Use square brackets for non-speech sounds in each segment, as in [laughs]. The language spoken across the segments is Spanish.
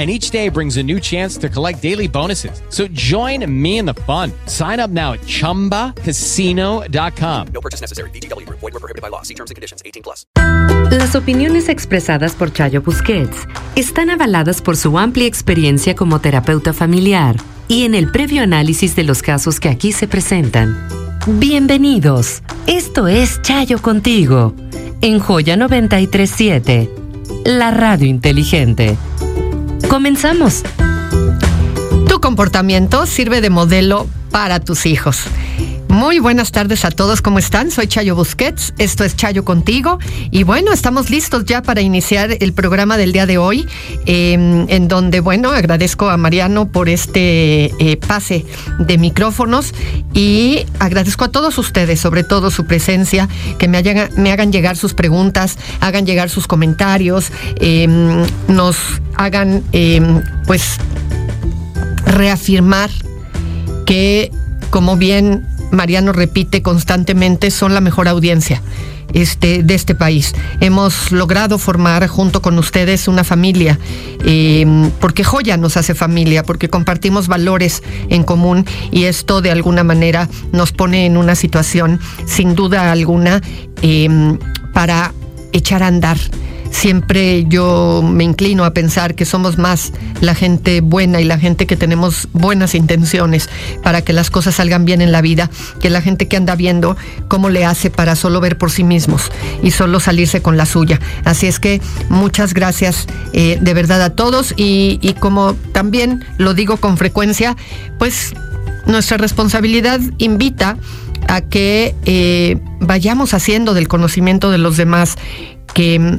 and each day brings a new chance to collect daily bonuses. So join me in the fun. Sign up now at ChumbaCasino.com. No purchase necessary. BGW. Void were prohibited by law. See terms and conditions. 18 plus. Las opiniones expresadas por Chayo Busquets están avaladas por su amplia experiencia como terapeuta familiar y en el previo análisis de los casos que aquí se presentan. Bienvenidos. Esto es Chayo Contigo en Joya 937, la radio inteligente. Comenzamos. Tu comportamiento sirve de modelo para tus hijos. Muy buenas tardes a todos, ¿cómo están? Soy Chayo Busquets, esto es Chayo contigo y bueno, estamos listos ya para iniciar el programa del día de hoy, em, en donde bueno, agradezco a Mariano por este eh, pase de micrófonos y agradezco a todos ustedes, sobre todo su presencia, que me, hagan llegar sus preguntas, hagan llegar sus comentarios, em, nos hagan em, pues reafirmar que como bien Mariano repite constantemente, son la mejor audiencia este, de este país. Hemos logrado formar junto con ustedes una familia, em, porque Joya nos hace familia, porque compartimos valores en común y esto de alguna manera nos pone en una situación, sin duda alguna, em, para echar a andar siempre yo me inclino a pensar que somos más la gente buena y la gente que tenemos buenas intenciones para que las cosas salgan bien en la vida, que la gente que anda viendo cómo le hace para solo ver por sí mismos y solo salirse con la suya. Así es que muchas gracias eh, de verdad a todos y, como también lo digo con frecuencia, pues nuestra responsabilidad invita a que eh, vayamos haciendo del conocimiento de los demás que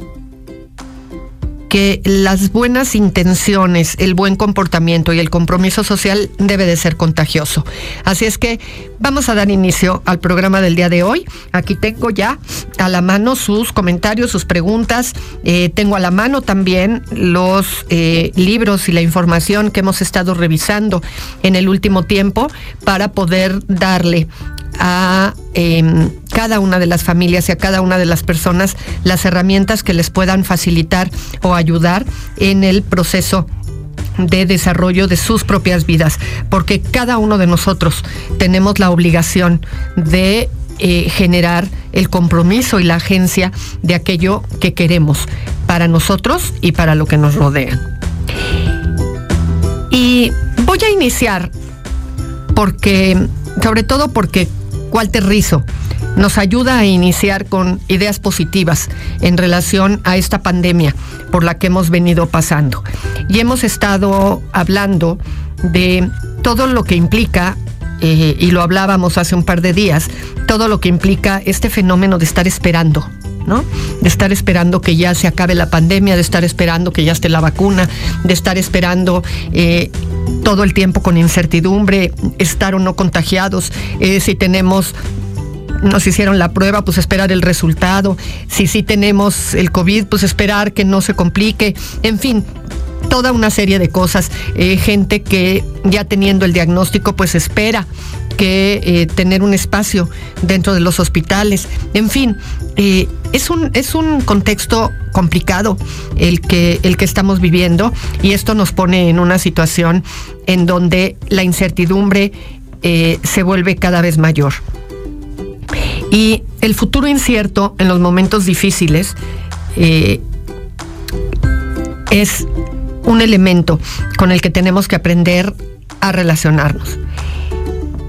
que las buenas intenciones, el buen comportamiento y el compromiso social debe de ser contagioso. Así es que vamos a dar inicio al programa del día de hoy. Aquí tengo ya a la mano sus comentarios, sus preguntas. Eh, tengo a la mano también los eh, libros y la información que hemos estado revisando en el último tiempo para poder darle a em, cada una de las familias y a cada una de las personas las herramientas que les puedan facilitar o ayudar en el proceso de desarrollo de sus propias vidas, porque cada uno de nosotros tenemos la obligación de eh, generar el compromiso y la agencia de aquello que queremos para nosotros y para lo que nos rodea. Y voy a iniciar porque, sobre todo porque Walter Rizzo nos ayuda a iniciar con ideas positivas en relación a esta pandemia por la que hemos venido pasando. Y hemos estado hablando de todo lo que implica, eh, y lo hablábamos hace un par de días, todo lo que implica este fenómeno de estar esperando, ¿no? De estar esperando que ya se acabe la pandemia, de estar esperando que ya esté la vacuna, de estar esperando eh, todo el tiempo con incertidumbre, estar o no contagiados, eh, si tenemos nos hicieron la prueba, pues esperar el resultado. Si sí tenemos el COVID, pues esperar que no se complique. En fin, toda una serie de cosas. Eh, gente que ya teniendo el diagnóstico, pues espera que eh, tener un espacio dentro de los hospitales. En fin, eh, es, un, es un contexto complicado el que, el que estamos viviendo y esto nos pone en una situación en donde la incertidumbre se vuelve cada vez mayor. Y el futuro incierto en los momentos difíciles es un elemento con el que tenemos que aprender a relacionarnos.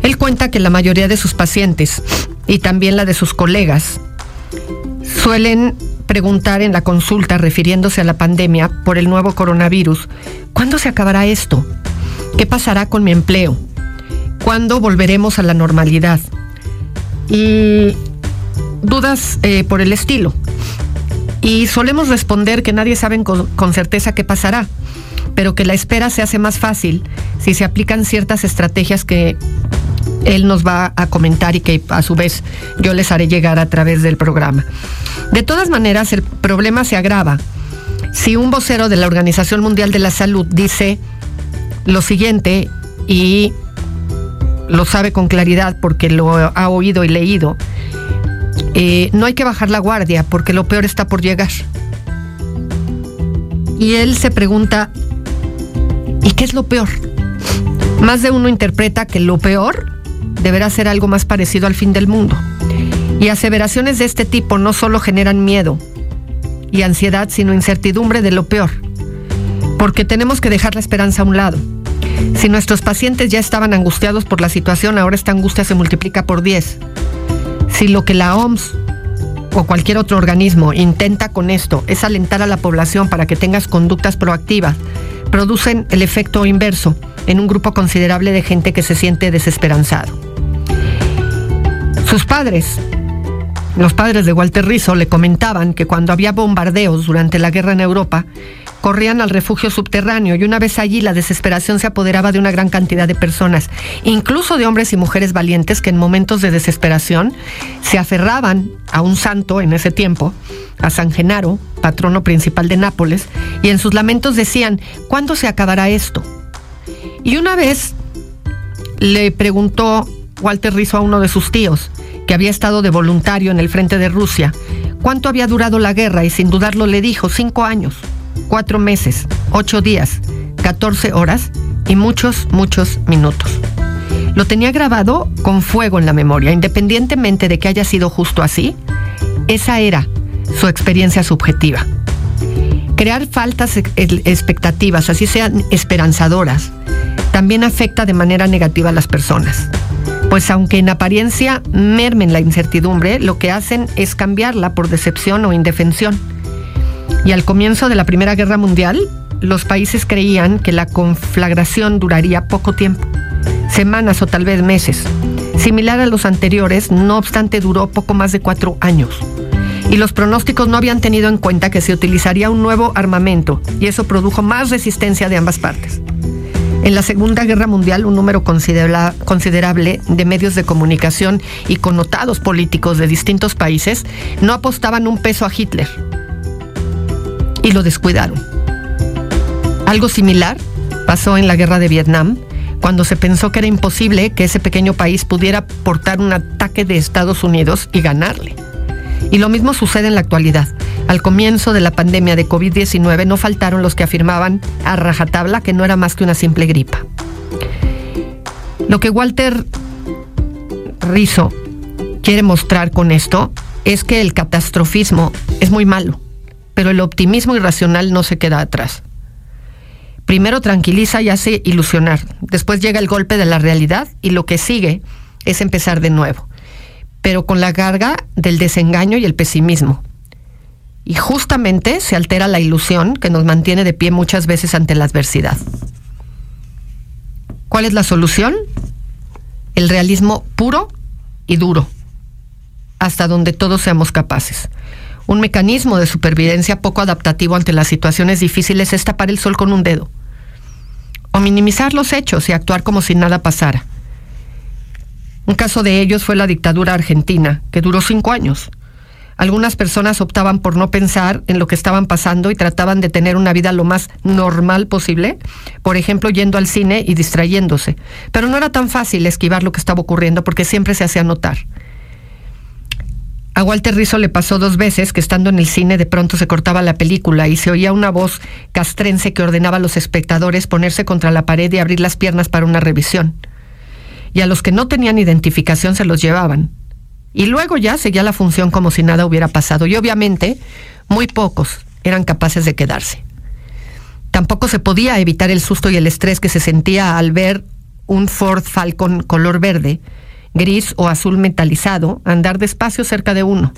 Él cuenta que la mayoría de sus pacientes y también la de sus colegas suelen preguntar en la consulta refiriéndose a la pandemia por el nuevo coronavirus, ¿cuándo se acabará esto? ¿Qué pasará con mi empleo? ¿Cuándo volveremos a la normalidad? Y dudas eh, por el estilo. Y solemos responder que nadie sabe con, con certeza qué pasará, pero que la espera se hace más fácil si se aplican ciertas estrategias que él nos va a comentar y que a su vez yo les haré llegar a través del programa. De todas maneras, el problema se agrava. Si un vocero de la Organización Mundial de la Salud dice lo siguiente y lo sabe con claridad porque lo ha oído y leído, eh, no hay que bajar la guardia porque lo peor está por llegar. Y él se pregunta, ¿y qué es lo peor? Más de uno interpreta que lo peor deberá ser algo más parecido al fin del mundo. Y aseveraciones de este tipo no solo generan miedo y ansiedad, sino incertidumbre de lo peor. Porque tenemos que dejar la esperanza a un lado. Si nuestros pacientes ya estaban angustiados por la situación, ahora esta angustia se multiplica por 10. Si lo que la OMS o cualquier otro organismo intenta con esto es alentar a la población para que tengas conductas proactivas, producen el efecto inverso en un grupo considerable de gente que se siente desesperanzado. Sus padres, los padres de Walter Rizzo, le comentaban que cuando había bombardeos durante la guerra en Europa, corrían al refugio subterráneo y una vez allí la desesperación se apoderaba de una gran cantidad de personas, incluso de hombres y mujeres valientes que en momentos de desesperación se aferraban a un santo en ese tiempo, a San Genaro, patrono principal de Nápoles, y en sus lamentos decían, ¿cuándo se acabará esto? Y una vez le preguntó Walter Rizzo a uno de sus tíos, que había estado de voluntario en el frente de Rusia, cuánto había durado la guerra y sin dudarlo le dijo cinco años, cuatro meses, ocho días, catorce horas y muchos, muchos minutos. Lo tenía grabado con fuego en la memoria, independientemente de que haya sido justo así, esa era su experiencia subjetiva. Crear faltas expectativas, así sean esperanzadoras, también afecta de manera negativa a las personas. Pues aunque en apariencia mermen la incertidumbre, lo que hacen es cambiarla por decepción o indefensión. Y al comienzo de la Primera Guerra Mundial, los países creían que la conflagración duraría poco tiempo, semanas o tal vez meses. Similar a los anteriores, no obstante duró poco más de cuatro años. Y los pronósticos no habían tenido en cuenta que se utilizaría un nuevo armamento, y eso produjo más resistencia de ambas partes. En la Segunda Guerra Mundial, un número considerable de medios de comunicación y connotados políticos de distintos países no apostaban un peso a Hitler y lo descuidaron. Algo similar pasó en la Guerra de Vietnam, cuando se pensó que era imposible que ese pequeño país pudiera portar un ataque de Estados Unidos y ganarle. Y lo mismo sucede en la actualidad. Al comienzo de la pandemia de COVID-19 no faltaron los que afirmaban a rajatabla que no era más que una simple gripa. Lo que Walter Rizzo quiere mostrar con esto es que el catastrofismo es muy malo, pero el optimismo irracional no se queda atrás. Primero tranquiliza y hace ilusionar, después llega el golpe de la realidad y lo que sigue es empezar de nuevo pero con la carga del desengaño y el pesimismo. Y justamente se altera la ilusión que nos mantiene de pie muchas veces ante la adversidad. ¿Cuál es la solución? El realismo puro y duro, hasta donde todos seamos capaces. Un mecanismo de supervivencia poco adaptativo ante las situaciones difíciles es tapar el sol con un dedo, o minimizar los hechos y actuar como si nada pasara. Un caso de ellos fue la dictadura argentina, que duró cinco años. Algunas personas optaban por no pensar en lo que estaban pasando y trataban de tener una vida lo más normal posible, por ejemplo, yendo al cine y distrayéndose. Pero no era tan fácil esquivar lo que estaba ocurriendo porque siempre se hacía notar. A Walter Rizzo le pasó dos veces que estando en el cine de pronto se cortaba la película y se oía una voz castrense que ordenaba a los espectadores ponerse contra la pared y abrir las piernas para una revisión y a los que no tenían identificación se los llevaban. Y luego ya seguía la función como si nada hubiera pasado. Y obviamente muy pocos eran capaces de quedarse. Tampoco se podía evitar el susto y el estrés que se sentía al ver un Ford Falcon color verde, gris o azul metalizado andar despacio cerca de uno.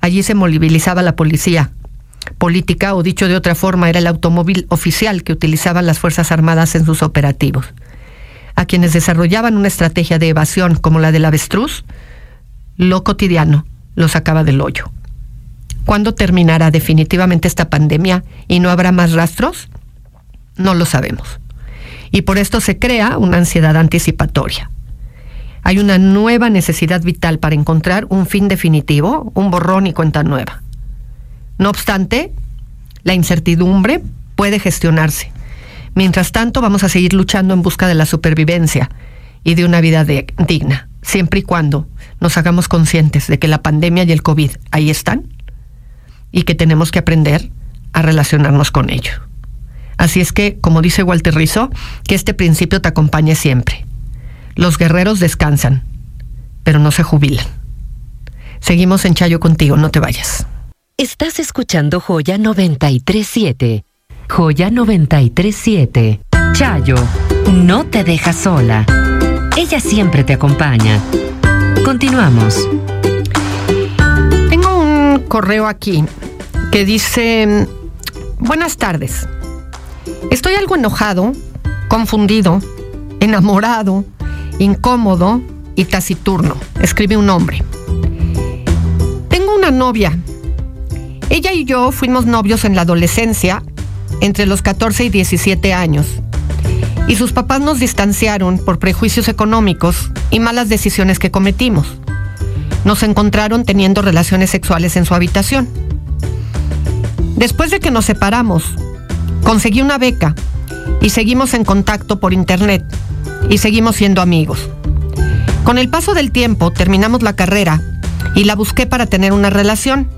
Allí se movilizaba la policía política, o dicho de otra forma, era el automóvil oficial que utilizaban las Fuerzas Armadas en sus operativos. A quienes desarrollaban una estrategia de evasión como la del avestruz, lo cotidiano lo sacaba del hoyo. ¿Cuándo terminará definitivamente esta pandemia y no habrá más rastros? No lo sabemos. Y por esto se crea una ansiedad anticipatoria. Hay una nueva necesidad vital para encontrar un fin definitivo, un borrón y cuenta nueva. No obstante, la incertidumbre puede gestionarse. Mientras tanto, vamos a seguir luchando en busca de la supervivencia y de una vida digna, siempre y cuando nos hagamos conscientes de que la pandemia y el COVID ahí están y que tenemos que aprender a relacionarnos con ello. Así es que, como dice Walter Rizzo, que este principio te acompañe siempre. Los guerreros descansan, pero no se jubilan. Seguimos en Chayo contigo, no te vayas. Estás escuchando Joya 937. Joya 937. Chayo, no te deja sola. Ella siempre te acompaña. Continuamos. Tengo un correo aquí que dice, buenas tardes. Estoy algo enojado, confundido, enamorado, incómodo y taciturno, escribe un hombre. Tengo una novia. Ella y yo fuimos novios en la adolescencia, entre los 14 y 17 años. Y sus papás nos distanciaron por prejuicios económicos y malas decisiones que cometimos. Nos encontraron teniendo relaciones sexuales en su habitación. Después de que nos separamos, conseguí una beca y seguimos en contacto por internet y seguimos siendo amigos. Con el paso del tiempo terminamos la carrera y la busqué para tener una relación.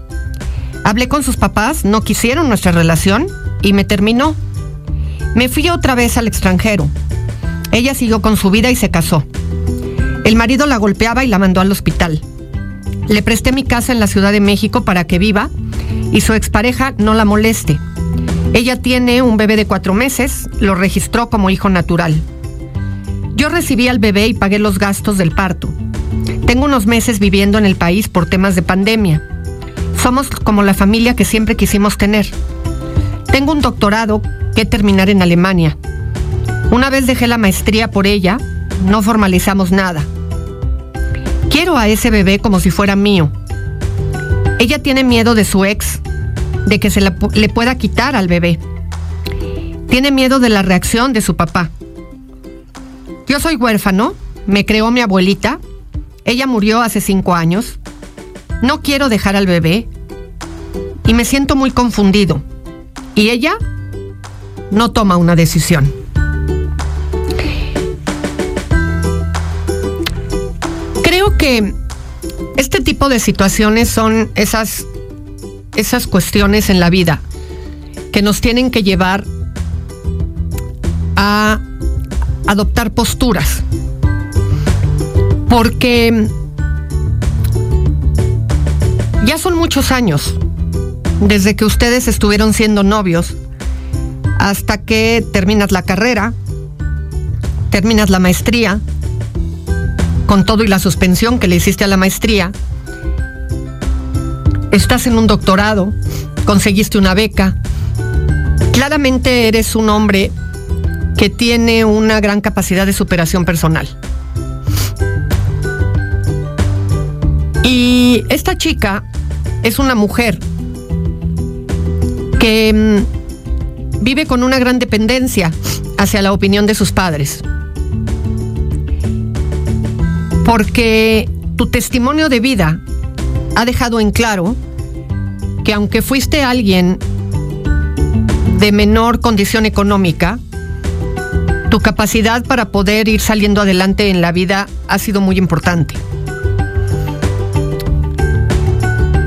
Hablé con sus papás, no quisieron nuestra relación y me terminó. Me fui otra vez al extranjero. Ella siguió con su vida y se casó. El marido la golpeaba y la mandó al hospital. Le presté mi casa en la Ciudad de México para que viva y su expareja no la moleste. Ella tiene un bebé de cuatro meses, lo registró como hijo natural. Yo recibí al bebé y pagué los gastos del parto. Tengo unos meses viviendo en el país por temas de pandemia. Somos como la familia que siempre quisimos tener. Tengo un doctorado que terminar en Alemania. Una vez dejé la maestría por ella, no formalizamos nada. Quiero a ese bebé como si fuera mío. Ella tiene miedo de su ex, de que se le pueda quitar al bebé. Tiene miedo de la reacción de su papá. Yo soy huérfano, me creó mi abuelita, ella murió hace cinco años. No quiero dejar al bebé y me siento muy confundido. Y ella no toma una decisión. Creo que este tipo de situaciones son esas, esas cuestiones en la vida que nos tienen que llevar a adoptar posturas. Porque ya son muchos años desde que ustedes estuvieron siendo novios hasta que terminas la carrera, terminas la maestría, con todo y la suspensión que le hiciste a la maestría, estás en un doctorado, conseguiste una beca, claramente eres un hombre que tiene una gran capacidad de superación personal. Y esta chica es una mujer mm, vive con una gran dependencia hacia la opinión de sus padres porque tu testimonio de vida ha dejado en claro que aunque fuiste alguien de menor condición económica, tu capacidad para poder ir saliendo adelante en la vida ha sido muy importante.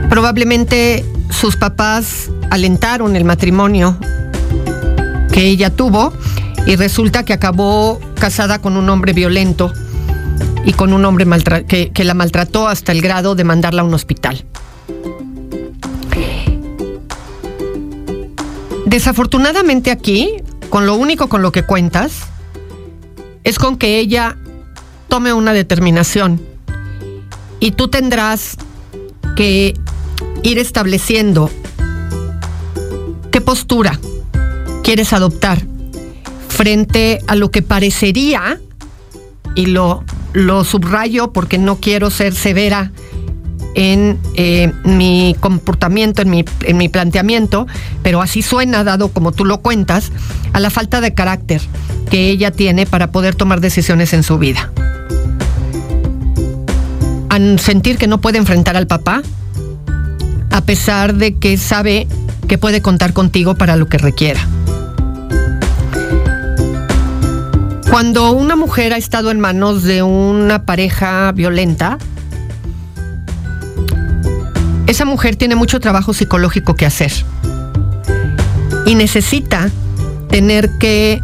Probablemente sus papás alentaron el matrimonio que ella tuvo y resulta que acabó casada con un hombre violento y con un hombre que, que la maltrató hasta el grado de mandarla a un hospital. Desafortunadamente aquí, con lo único con lo que cuentas, es con que ella tome una determinación y tú tendrás que ir estableciendo postura quieres adoptar frente a lo que parecería, y lo, lo subrayo porque no quiero ser severa en eh, mi comportamiento, en mi, en mi planteamiento, pero así suena, dado como tú lo cuentas, a la falta de carácter que ella tiene para poder tomar decisiones en su vida. A sentir que no puede enfrentar al papá, a pesar de que sabe que puede contar contigo para lo que requiera. Cuando una mujer ha estado en manos de una pareja violenta, esa mujer tiene mucho trabajo psicológico que hacer y necesita tener que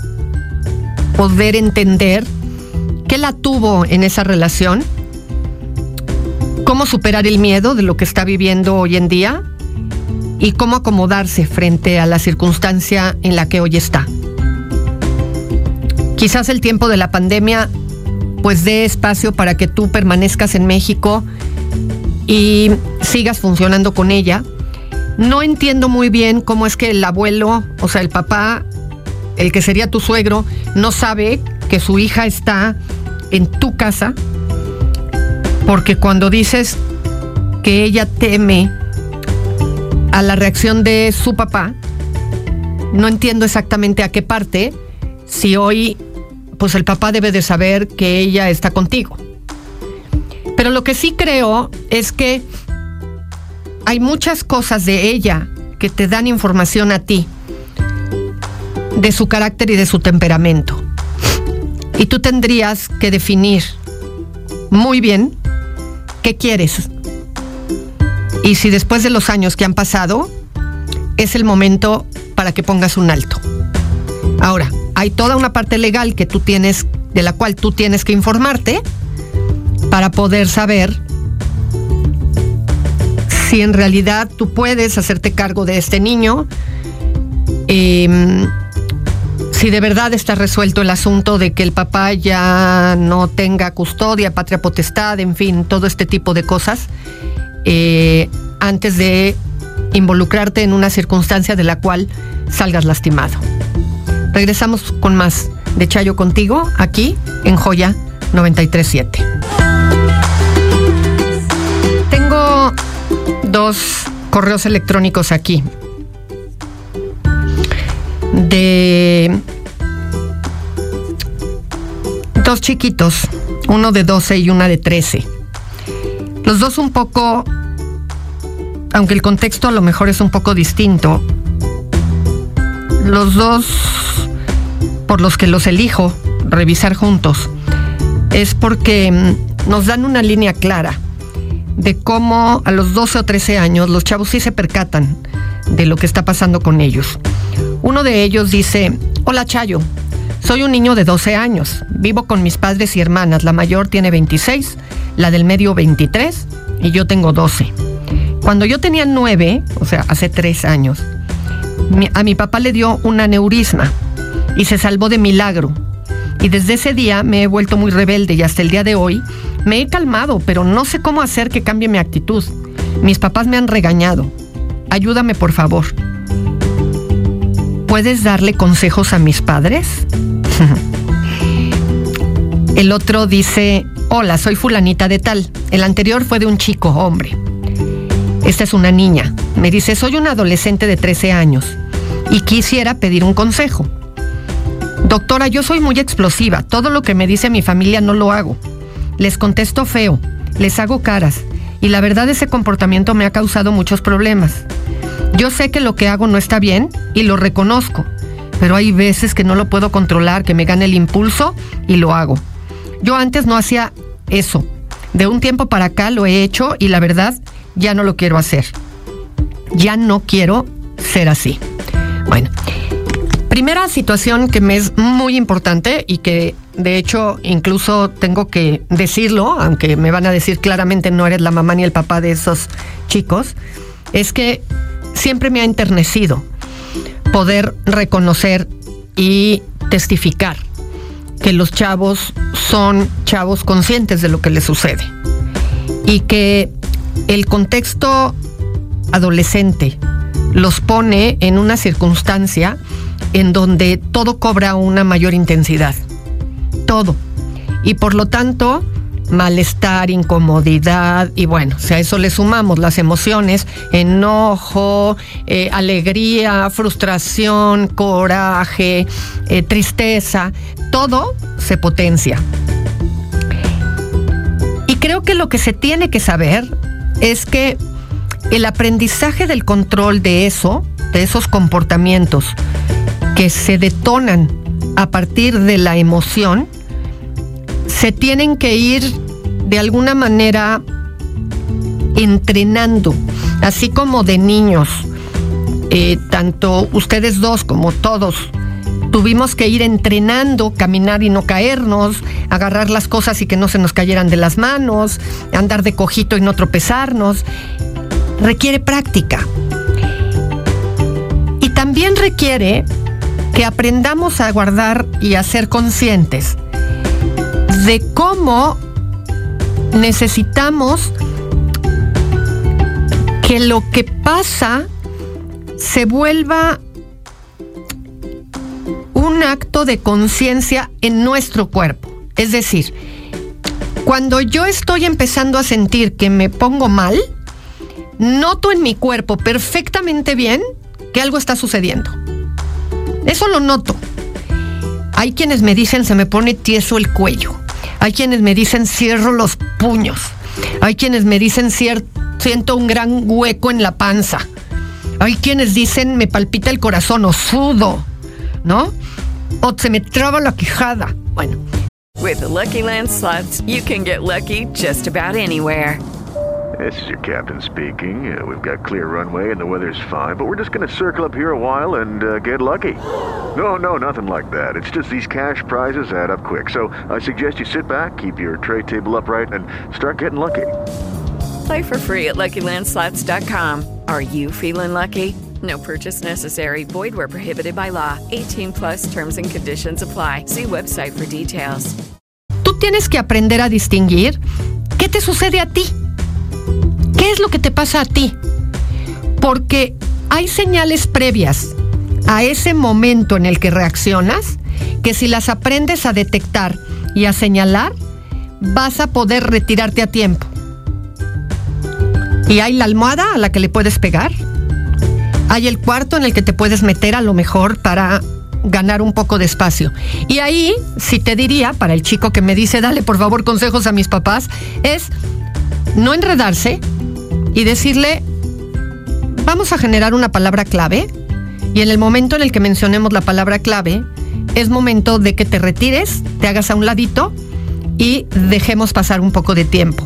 poder entender qué la tuvo en esa relación, cómo superar el miedo de lo que está viviendo hoy en día y cómo acomodarse frente a la circunstancia en la que hoy está. Quizás el tiempo de la pandemia pues dé espacio para que tú permanezcas en México y sigas funcionando con ella. No entiendo muy bien cómo es que el abuelo, o sea, el papá, el que sería tu suegro, no sabe que su hija está en tu casa, porque cuando dices que ella teme a la reacción de su papá, no entiendo exactamente a qué parte, si hoy pues el papá debe de saber que ella está contigo. Pero lo que sí creo es que hay muchas cosas de ella que te dan información a ti de su carácter y de su temperamento. Y tú tendrías que definir muy bien qué quieres. Y si después de los años que han pasado, es el momento para que pongas un alto. Ahora, hay toda una parte legal que tú tienes, de la cual tú tienes que informarte para poder saber si en realidad tú puedes hacerte cargo de este niño, em, si de verdad está resuelto el asunto de que el papá ya no tenga custodia, patria potestad, en fin, todo este tipo de cosas, eh, antes de involucrarte en una circunstancia de la cual salgas lastimado. Regresamos con más de Chayo contigo aquí en Joya 937. Tengo dos correos electrónicos aquí de dos chiquitos, uno de 12 y una de 13. Los dos un poco, aunque el contexto a lo mejor es un poco distinto, los dos por los que los elijo revisar juntos es porque mm, nos dan una línea clara de cómo a los 12 o 13 años los chavos sí se percatan de lo que está pasando con ellos. Uno de ellos dice, hola Chayo, soy un niño de 12 años, vivo con mis padres y hermanas, la mayor tiene 26, la del medio 23 y yo tengo 12. Cuando yo tenía 9, o sea, hace 3 años, a mi papá le dio un aneurisma y se salvó de milagro. Y desde ese día me he vuelto muy rebelde y hasta el día de hoy me he calmado, pero no sé cómo hacer que cambie mi actitud. Mis papás me han regañado. Ayúdame, por favor. ¿Puedes darle consejos a mis padres? [laughs] el otro dice, hola, soy fulanita de tal. El anterior fue de un chico, hombre. Esta es una niña. Me dice, soy un adolescente de 13 años y quisiera pedir un consejo. Doctora, yo soy muy explosiva. Todo lo que me dice mi familia no lo hago. Les contesto feo, les hago caras. Y la verdad ese comportamiento me ha causado muchos problemas. Yo sé que lo que hago no está bien y lo reconozco. Pero hay veces que no lo puedo controlar, que me gane el impulso y lo hago. Yo antes no hacía eso. De un tiempo para acá lo he hecho y la verdad ya no lo quiero hacer. Ya no quiero ser así. Bueno, Primera situación que me es muy importante y que de hecho incluso tengo que decirlo, aunque me van a decir claramente no eres la mamá ni el papá de esos chicos, es que siempre me ha enternecido poder reconocer y testificar que los chavos son chavos conscientes de lo que les sucede y que el contexto adolescente los pone en una circunstancia en donde todo cobra una mayor intensidad. Todo. Y por lo tanto, malestar, incomodidad y bueno, si a eso le sumamos las emociones, enojo, eh, alegría, frustración, coraje, eh, tristeza, todo se potencia. Y creo que lo que se tiene que saber es que el aprendizaje del control de eso, de esos comportamientos que se detonan a partir de la emoción, se tienen que ir de alguna manera entrenando, así como de niños, eh, tanto ustedes dos como todos, tuvimos que ir entrenando, caminar y no caernos, agarrar las cosas y que no se nos cayeran de las manos, andar de cojito y no tropezarnos. Requiere práctica. Y también requiere que aprendamos a guardar y a ser conscientes de cómo necesitamos que lo que pasa se vuelva un acto de conciencia en nuestro cuerpo. Es decir, cuando yo estoy empezando a sentir que me pongo mal, noto en mi cuerpo perfectamente bien que algo está sucediendo. Eso lo noto. Hay quienes me dicen se me pone tieso el cuello. Hay quienes me dicen cierro los puños. Hay quienes me dicen siento un gran hueco en la panza. Hay quienes dicen me palpita el corazón o sudo, ¿no? O se me traba la quijada. Bueno. With the Lucky Land slots, you can get lucky just about anywhere. This is your captain speaking. Uh, we've got clear runway and the weather's fine, but we're just going to circle up here a while and uh, get lucky. No, no, nothing like that. It's just these cash prizes add up quick. So I suggest you sit back, keep your tray table upright, and start getting lucky. Play for free at LuckyLandSlots.com. Are you feeling lucky? No purchase necessary. Void where prohibited by law. 18 plus terms and conditions apply. See website for details. Tú tienes que aprender a distinguir qué te sucede a ti. ¿Qué es lo que te pasa a ti? Porque hay señales previas a ese momento en el que reaccionas que si las aprendes a detectar y a señalar, vas a poder retirarte a tiempo. Y hay la almohada a la que le puedes pegar. Hay el cuarto en el que te puedes meter a lo mejor para ganar un poco de espacio. Y ahí, si te diría, para el chico que me dice, dale por favor consejos a mis papás, es no enredarse y decirle, vamos a generar una palabra clave y en el momento en el que mencionemos la palabra clave, es momento de que te retires, te hagas a un ladito y dejemos pasar un poco de tiempo.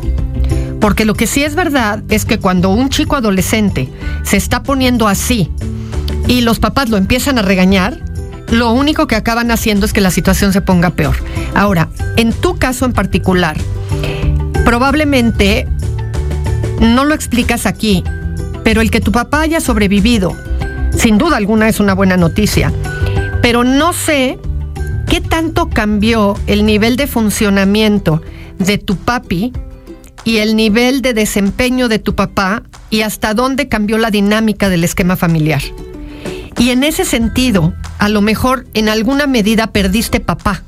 Porque lo que sí es verdad es que cuando un chico adolescente se está poniendo así y los papás lo empiezan a regañar, lo único que acaban haciendo es que la situación se ponga peor. Ahora, en tu caso en particular, probablemente no lo explicas aquí, pero el que tu papá haya sobrevivido, sin duda alguna es una buena noticia. Pero no sé qué tanto cambió el nivel de funcionamiento de tu papi y el nivel de desempeño de tu papá y hasta dónde cambió la dinámica del esquema familiar. Y en ese sentido, a lo mejor en alguna medida perdiste papá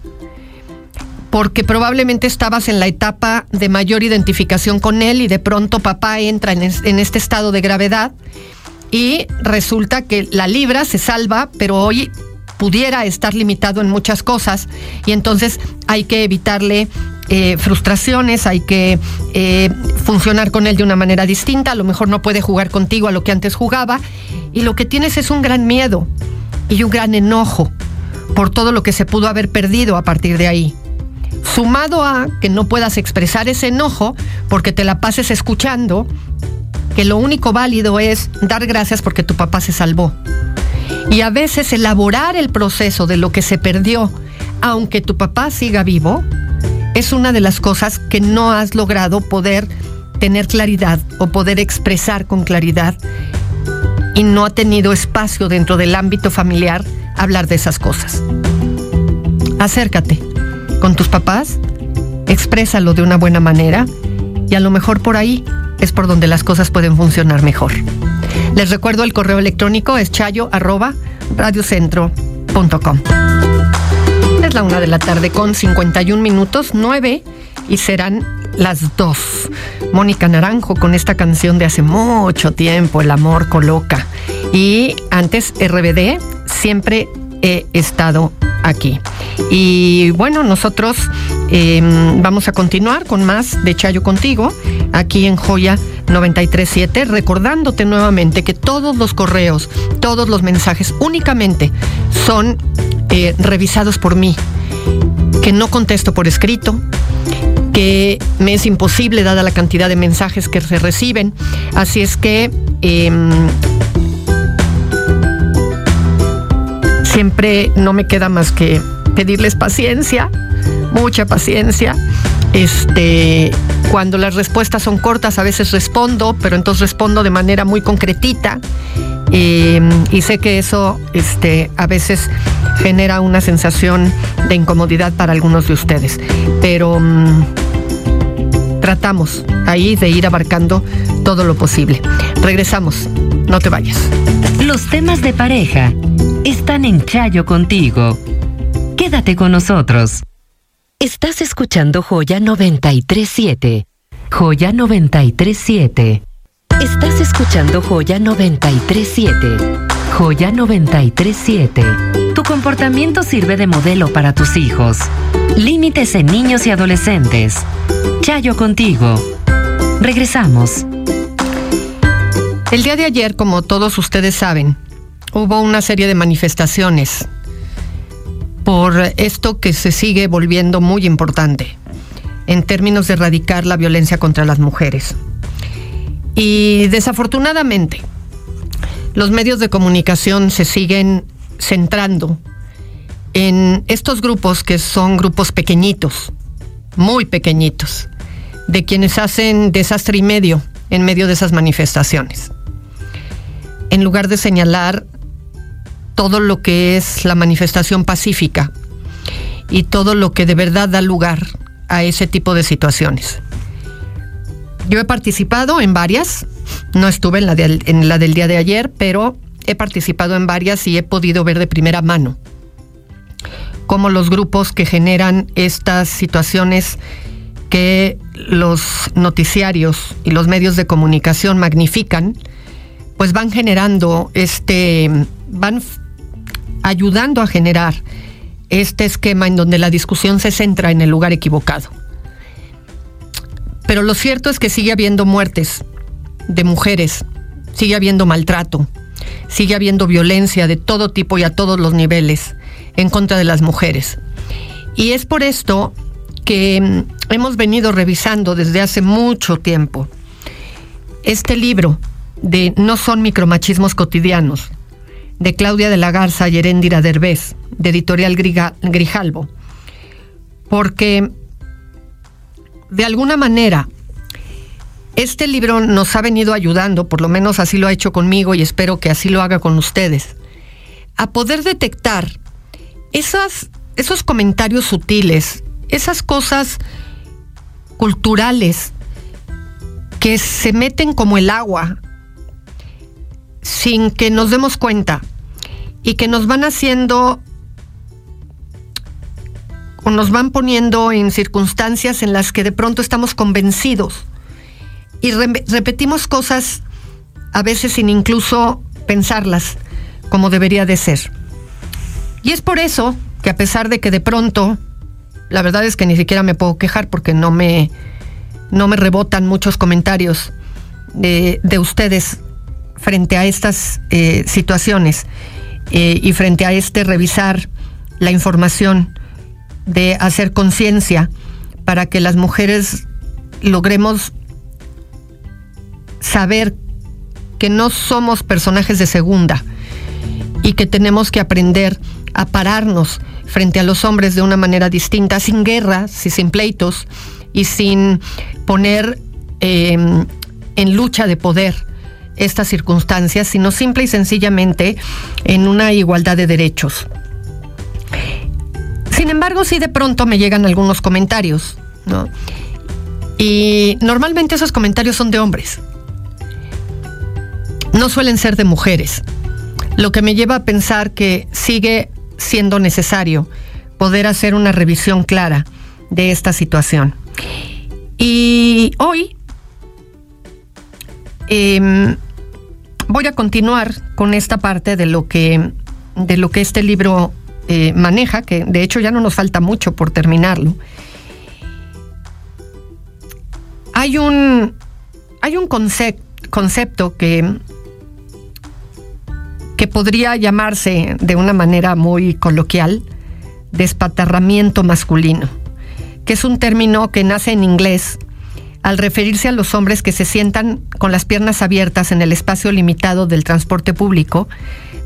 porque probablemente estabas en la etapa de mayor identificación con él y de pronto papá entra en, este estado de gravedad y resulta que la libra se salva, pero hoy pudiera estar limitado en muchas cosas y entonces hay que evitarle eh, frustraciones, hay que eh, funcionar con él de una manera distinta, a lo mejor no puede jugar contigo a lo que antes jugaba y lo que tienes es un gran miedo y un gran enojo por todo lo que se pudo haber perdido a partir de ahí sumado a que no puedas expresar ese enojo porque te la pases escuchando, que lo único válido es dar gracias porque tu papá se salvó. Y a veces elaborar el proceso de lo que se perdió, aunque tu papá siga vivo, es una de las cosas que no has logrado poder tener claridad o poder expresar con claridad y no ha tenido espacio dentro del ámbito familiar hablar de esas cosas. Acércate con tus papás, exprésalo de una buena manera y a lo mejor por ahí es por donde las cosas pueden funcionar mejor. Les recuerdo el correo electrónico es chayo arroba radiocentro.com. Es la una de la tarde con 51 minutos, 9 y serán las dos. Mónica Naranjo con esta canción de hace mucho tiempo, El amor coloca. Y antes RBD, siempre he estado aquí. Y bueno, nosotros em, vamos a continuar con más de Chayo contigo, aquí en Joya 937, recordándote nuevamente que todos los correos, todos los mensajes únicamente son eh, revisados por mí, que no contesto por escrito, que me es imposible dada la cantidad de mensajes que se reciben. Así es que em, siempre no me queda más que pedirles paciencia, mucha paciencia. Este, cuando las respuestas son cortas, a veces respondo, pero entonces respondo de manera muy concretita. Em, y sé que eso este, a veces genera una sensación de incomodidad para algunos de ustedes. Pero mm, tratamos ahí de ir abarcando todo lo posible. Regresamos, no te vayas. Los temas de pareja están en Chayo contigo. Quédate con nosotros. Estás escuchando Joya 937. Joya 937. Estás escuchando Joya 937. Joya 937. Tu comportamiento sirve de modelo para tus hijos. Límites en niños y adolescentes. Chayo contigo. Regresamos. El día de ayer, como todos ustedes saben, hubo una serie de manifestaciones por esto que se sigue volviendo muy importante en términos de erradicar la violencia contra las mujeres. Y desafortunadamente, los medios de comunicación se siguen centrando en estos grupos que son grupos pequeñitos, muy pequeñitos, de quienes hacen desastre y medio en medio de esas manifestaciones. En lugar de señalar todo lo que es la manifestación pacífica y todo lo que de verdad da lugar a ese tipo de situaciones. Yo he participado en varias, no estuve en la, del día de ayer, pero he participado en varias y he podido ver de primera mano cómo los grupos que generan estas situaciones que los noticiarios y los medios de comunicación magnifican, pues van generando este, van ayudando a generar este esquema en donde la discusión se centra en el lugar equivocado. Pero lo cierto es que sigue habiendo muertes de mujeres, sigue habiendo maltrato, sigue habiendo violencia de todo tipo y a todos los niveles en contra de las mujeres. Y es por esto que mm, hemos venido revisando desde hace mucho tiempo este libro de No son micromachismos cotidianos, de Claudia de la Garza y Heréndira Derbez, de Editorial Grijalbo, porque de alguna manera este libro nos ha venido ayudando, por lo menos así lo ha hecho conmigo y espero que así lo haga con ustedes, a poder detectar esas, esos comentarios sutiles, esas cosas culturales que se meten como el agua sin que nos demos cuenta y que nos van haciendo o nos van poniendo en circunstancias en las que de pronto estamos convencidos y repetimos cosas a veces sin incluso pensarlas como debería de ser. Y es por eso que a pesar de que de pronto, la verdad es que ni siquiera me puedo quejar porque no me, no me rebotan muchos comentarios de, ustedes frente a estas eh, situaciones eh, y frente a este revisar la información, de hacer conciencia para que las mujeres logremos saber que no somos personajes de segunda y que tenemos que aprender a pararnos frente a los hombres de una manera distinta, sin guerras y sin pleitos y sin poner em, en lucha de poder estas circunstancias, sino simple y sencillamente en una igualdad de derechos. Sin embargo, sí de pronto me llegan algunos comentarios, ¿no? Y normalmente esos comentarios son de hombres. no suelen ser de mujeres, lo que me lleva a pensar que sigue siendo necesario poder hacer una revisión clara de esta situación. Y hoy em, voy a continuar con esta parte de lo que, de lo que este libro eh, maneja, que de hecho ya no nos falta mucho por terminarlo. Hay un, hay un concepto que, que podría llamarse de una manera muy coloquial despatarramiento masculino, que es un término que nace en inglés al referirse a los hombres que se sientan con las piernas abiertas en el espacio limitado del transporte público,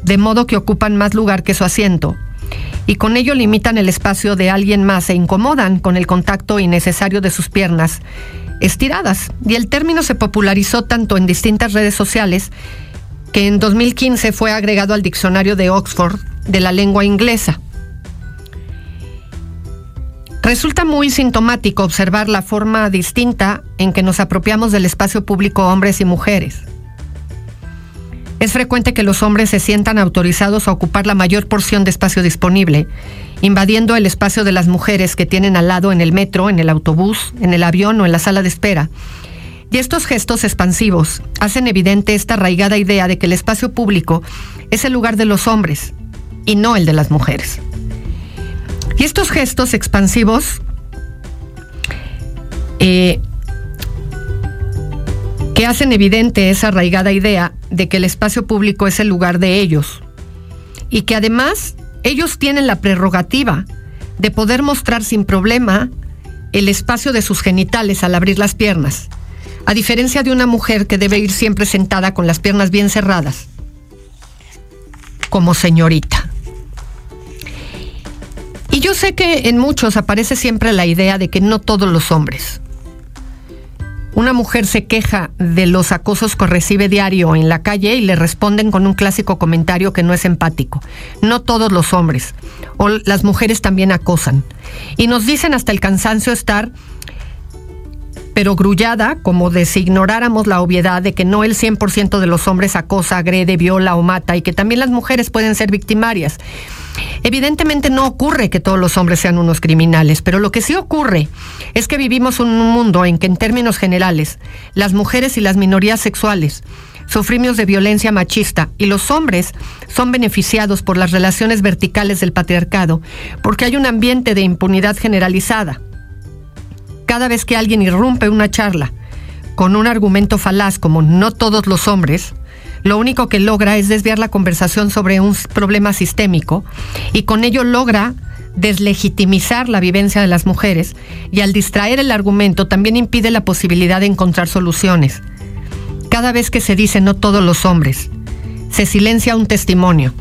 de modo que ocupan más lugar que su asiento, y con ello limitan el espacio de alguien más e incomodan con el contacto innecesario de sus piernas estiradas. Y el término se popularizó tanto en distintas redes sociales que en 2015 fue agregado al diccionario de Oxford de la lengua inglesa. Resulta muy sintomático observar la forma distinta en que nos apropiamos del espacio público hombres y mujeres. Es frecuente que los hombres se sientan autorizados a ocupar la mayor porción de espacio disponible, invadiendo el espacio de las mujeres que tienen al lado en el metro, en el autobús, en el avión o en la sala de espera. Y estos gestos expansivos hacen evidente esta arraigada idea de que el espacio público es el lugar de los hombres y no el de las mujeres. Y estos gestos expansivos eh, que hacen evidente esa arraigada idea de que el espacio público es el lugar de ellos y que además ellos tienen la prerrogativa de poder mostrar sin problema el espacio de sus genitales al abrir las piernas, a diferencia de una mujer que debe ir siempre sentada con las piernas bien cerradas, como señorita. Y yo sé que en muchos aparece siempre la idea de que no todos los hombres. Una mujer se queja de los acosos que recibe diario en la calle y le responden con un clásico comentario que no es empático. No todos los hombres. O las mujeres también acosan. Y nos dicen hasta el cansancio estar pero grullada, como de si ignoráramos la obviedad de que no el 100% de los hombres acosa, agrede, viola o mata y que también las mujeres pueden ser victimarias. Evidentemente no ocurre que todos los hombres sean unos criminales, pero lo que sí ocurre es que vivimos un mundo en que en términos generales las mujeres y las minorías sexuales sufrimos de violencia machista y los hombres son beneficiados por las relaciones verticales del patriarcado porque hay un ambiente de impunidad generalizada. Cada vez que alguien irrumpe una charla con un argumento falaz como no todos los hombres, lo único que logra es desviar la conversación sobre un problema sistémico y con ello logra deslegitimizar la vivencia de las mujeres y al distraer el argumento también impide la posibilidad de encontrar soluciones. Cada vez que se dice no todos los hombres, se silencia un testimonio.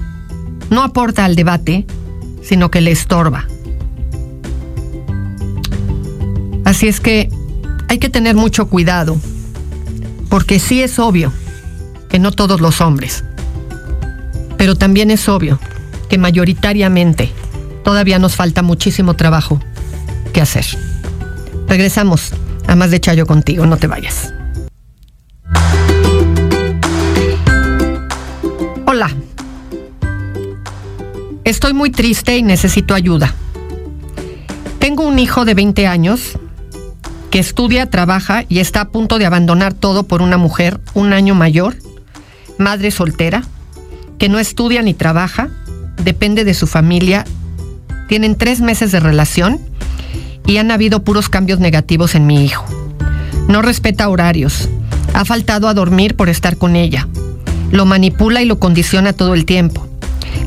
No aporta al debate, sino que le estorba. Así es que hay que tener mucho cuidado, porque sí es obvio que no todos los hombres, pero también es obvio que mayoritariamente todavía nos falta muchísimo trabajo que hacer. Regresamos a más de Chayo contigo, no te vayas. Hola. Estoy muy triste y necesito ayuda. Tengo un hijo de 20 años que estudia, trabaja y está a punto de abandonar todo por una mujer un año mayor, madre soltera, que no estudia ni trabaja, depende de su familia, tienen tres meses de relación y han habido puros cambios negativos en mi hijo. No respeta horarios, ha faltado a dormir por estar con ella, lo manipula y lo condiciona todo el tiempo,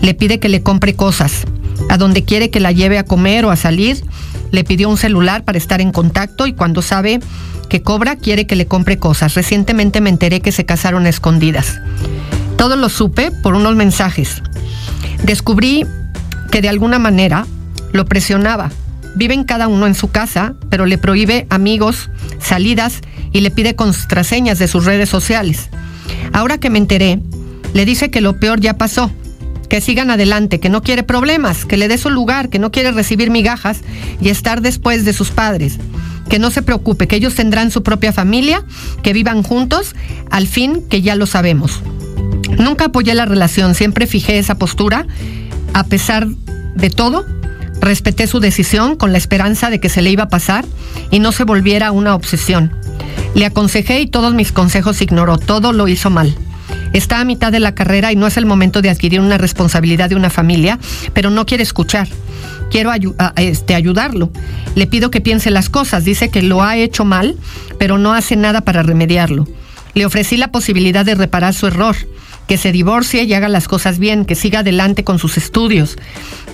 le pide que le compre cosas, a donde quiere que la lleve a comer o a salir, le pidió un celular para estar en contacto y cuando sabe que cobra quiere que le compre cosas. Recientemente me enteré que se casaron escondidas. Todo lo supe por unos mensajes. Descubrí que de alguna manera lo presionaba. Viven cada uno en su casa, pero le prohíbe amigos, salidas y le pide contraseñas de sus redes sociales. Ahora que me enteré, le dice que lo peor ya pasó, que sigan adelante, que no quiere problemas, que le dé su lugar, que no quiere recibir migajas y estar después de sus padres. Que no se preocupe, que ellos tendrán su propia familia, que vivan juntos, al fin que ya lo sabemos. Nunca apoyé la relación, siempre fijé esa postura. A pesar de todo, respeté su decisión con la esperanza de que se le iba a pasar y no se volviera una obsesión. Le aconsejé y todos mis consejos ignoró, todo lo hizo mal. Está a mitad de la carrera y no es el momento de adquirir una responsabilidad de una familia, pero no quiere escuchar. Quiero este, ayudarlo. Le pido que piense las cosas. Dice que lo ha hecho mal, pero no hace nada para remediarlo. Le ofrecí la posibilidad de reparar su error, que se divorcie y haga las cosas bien, que siga adelante con sus estudios,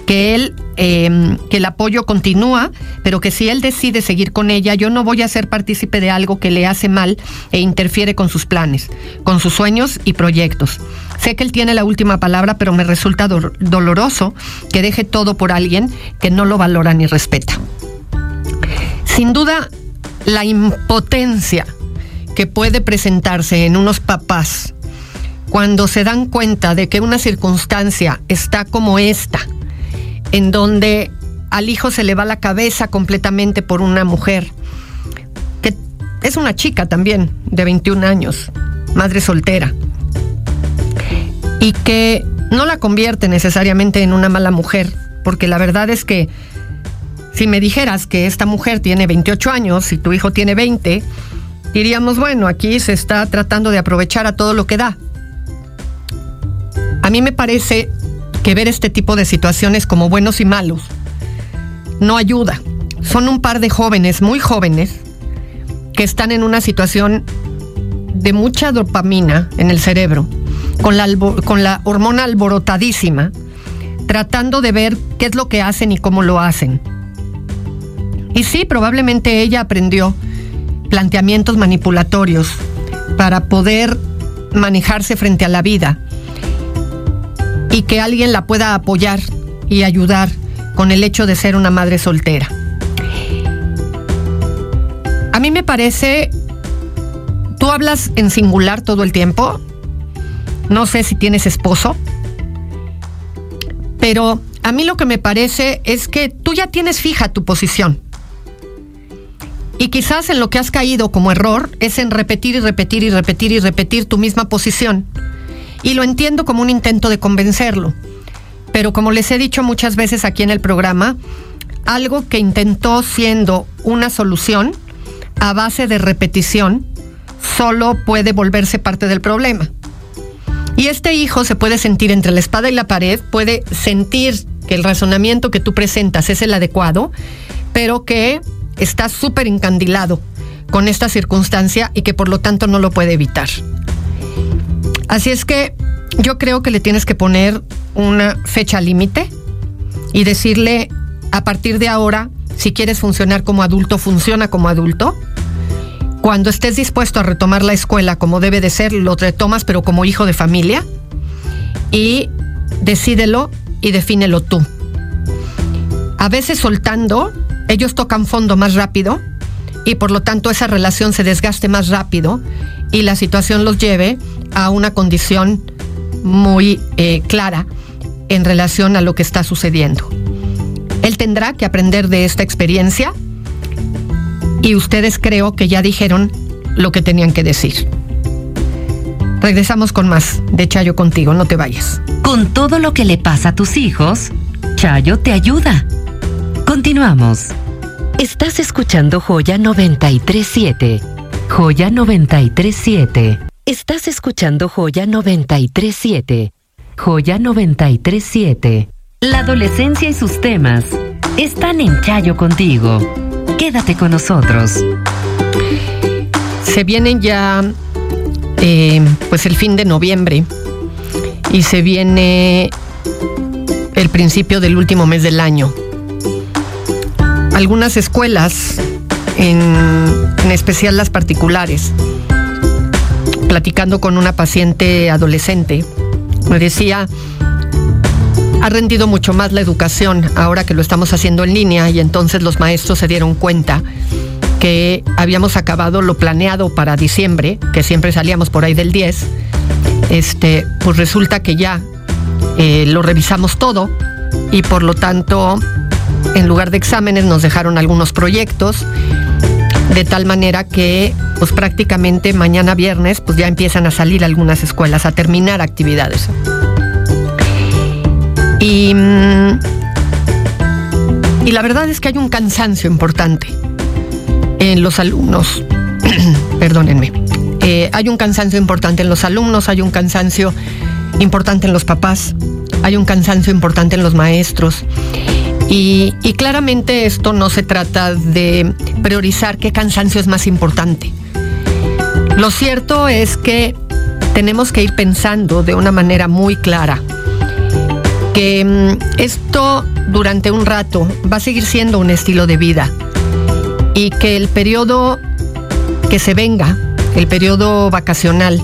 que él, em, que el apoyo continúa, pero que si él decide seguir con ella, yo no voy a ser partícipe de algo que le hace mal e interfiere con sus planes, con sus sueños y proyectos. Sé que él tiene la última palabra, pero me resulta doloroso que deje todo por alguien que no lo valora ni respeta. Sin duda, la impotencia que puede presentarse en unos papás cuando se dan cuenta de que una circunstancia está como esta, en donde al hijo se le va la cabeza completamente por una mujer, que es una chica también, de 21 años, madre soltera, y que no la convierte necesariamente en una mala mujer, porque la verdad es que si me dijeras que esta mujer tiene 28 años y tu hijo tiene 20, diríamos, bueno, aquí se está tratando de aprovechar a todo lo que da. A mí me parece que ver este tipo de situaciones como buenos y malos no ayuda. Son un par de jóvenes, muy jóvenes, que están en una situación de mucha dopamina en el cerebro, con la, hormona alborotadísima, tratando de ver qué es lo que hacen y cómo lo hacen. Y sí, probablemente ella aprendió planteamientos manipulatorios para poder manejarse frente a la vida y que alguien la pueda apoyar y ayudar con el hecho de ser una madre soltera. A mí me parece, tú hablas en singular todo el tiempo, no sé si tienes esposo, pero a mí lo que me parece es que tú ya tienes fija tu posición. Y quizás en lo que has caído como error es en repetir y repetir y repetir y repetir tu misma posición y lo entiendo como un intento de convencerlo. Pero como les he dicho muchas veces aquí en el programa, algo que intentó siendo una solución a base de repetición solo puede volverse parte del problema. Y este hijo se puede sentir entre la espada y la pared, puede sentir que el razonamiento que tú presentas es el adecuado, pero que está súper encandilado con esta circunstancia y que por lo tanto no lo puede evitar. Así es que yo creo que le tienes que poner una fecha límite y decirle a partir de ahora, si quieres funcionar como adulto, funciona como adulto. Cuando estés dispuesto a retomar la escuela como debe de ser, lo retomas, pero como hijo de familia. Y decídelo y defínelo tú. A veces soltando, ellos tocan fondo más rápido y por lo tanto esa relación se desgaste más rápido y la situación los lleve a una condición muy eh, clara en relación a lo que está sucediendo. Él tendrá que aprender de esta experiencia y ustedes creo que ya dijeron lo que tenían que decir. Regresamos con más de Chayo contigo, no te vayas. Con todo lo que le pasa a tus hijos, Chayo te ayuda. Continuamos. Estás escuchando Joya 937. Joya 937. Estás escuchando Joya 937. Joya 937. La adolescencia y sus temas están en Chayo contigo. Quédate con nosotros. Se vienen ya eh, pues el fin de noviembre y se viene el principio del último mes del año. Algunas escuelas, en, en especial las particulares, platicando con una paciente adolescente, me decía, ha rendido mucho más la educación ahora que lo estamos haciendo en línea y entonces los maestros se dieron cuenta que habíamos acabado lo planeado para diciembre, que siempre salíamos por ahí del 10, este, pues resulta que ya eh, lo revisamos todo y por lo tanto, en lugar de exámenes nos dejaron algunos proyectos de tal manera que pues prácticamente mañana viernes pues ya empiezan a salir algunas escuelas a terminar actividades. Y, mm, y la verdad es que hay un cansancio importante en los alumnos, [clears throat] perdónenme, eh, hay un cansancio importante en los alumnos, hay un cansancio importante en los papás, hay un cansancio importante en los maestros. Y, claramente esto no se trata de priorizar qué cansancio es más importante. Lo cierto es que tenemos que ir pensando de una manera muy clara que mm, esto durante un rato va a seguir siendo un estilo de vida y que el periodo que se venga, el periodo vacacional,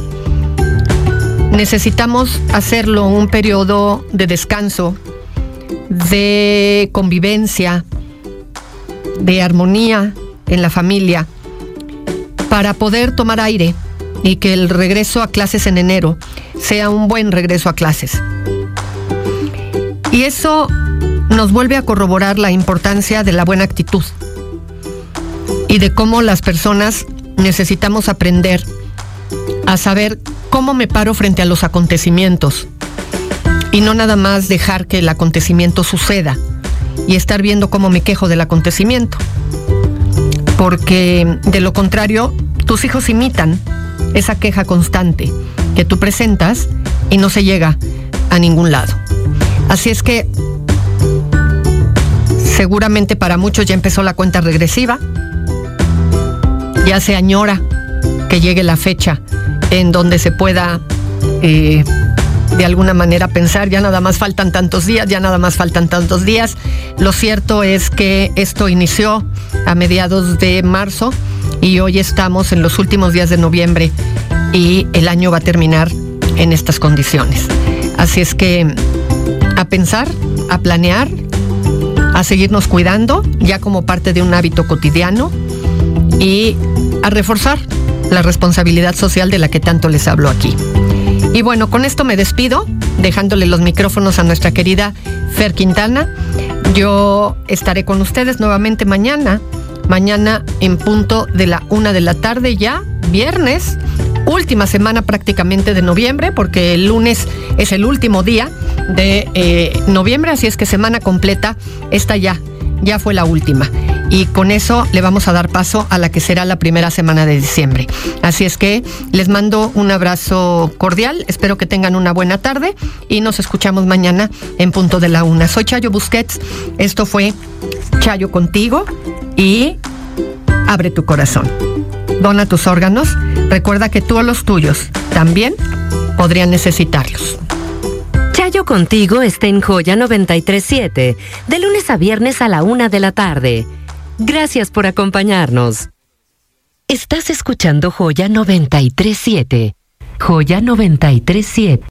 necesitamos hacerlo un periodo de descanso, de convivencia, de armonía en la familia, para poder tomar aire y que el regreso a clases en enero sea un buen regreso a clases. Y eso nos vuelve a corroborar la importancia de la buena actitud y de cómo las personas necesitamos aprender a saber cómo me paro frente a los acontecimientos y no nada más dejar que el acontecimiento suceda y estar viendo cómo me quejo del acontecimiento. Porque de lo contrario, tus hijos imitan esa queja constante que tú presentas y no se llega a ningún lado. Así es que seguramente para muchos ya empezó la cuenta regresiva, ya se añora que llegue la fecha en donde se pueda eh, de alguna manera pensar, ya nada más faltan tantos días, ya nada más faltan tantos días. Lo cierto es que esto inició a mediados de marzo y hoy estamos en los últimos días de noviembre y el año va a terminar en estas condiciones. Así es que a pensar, a planear, a seguirnos cuidando ya como parte de un hábito cotidiano y a reforzar la responsabilidad social de la que tanto les hablo aquí. Y bueno, con esto me despido, dejándole los micrófonos a nuestra querida Fer Quintana. Yo estaré con ustedes nuevamente mañana, mañana en punto de la una de la tarde ya, viernes, última semana prácticamente de noviembre, porque el lunes es el último día de eh, noviembre, así es que semana completa, esta ya, ya fue la última y con eso le vamos a dar paso a la que será la primera semana de diciembre. Así es que les mando un abrazo cordial, espero que tengan una buena tarde y nos escuchamos mañana en punto de la una. Soy Chayo Busquets, esto fue Chayo contigo y abre tu corazón. Dona tus órganos, recuerda que tú a los tuyos también podrían necesitarlos. Chayo contigo está en Joya 937, de lunes a viernes a la una de la tarde. Gracias por acompañarnos. Estás escuchando Joya 937. Joya 937.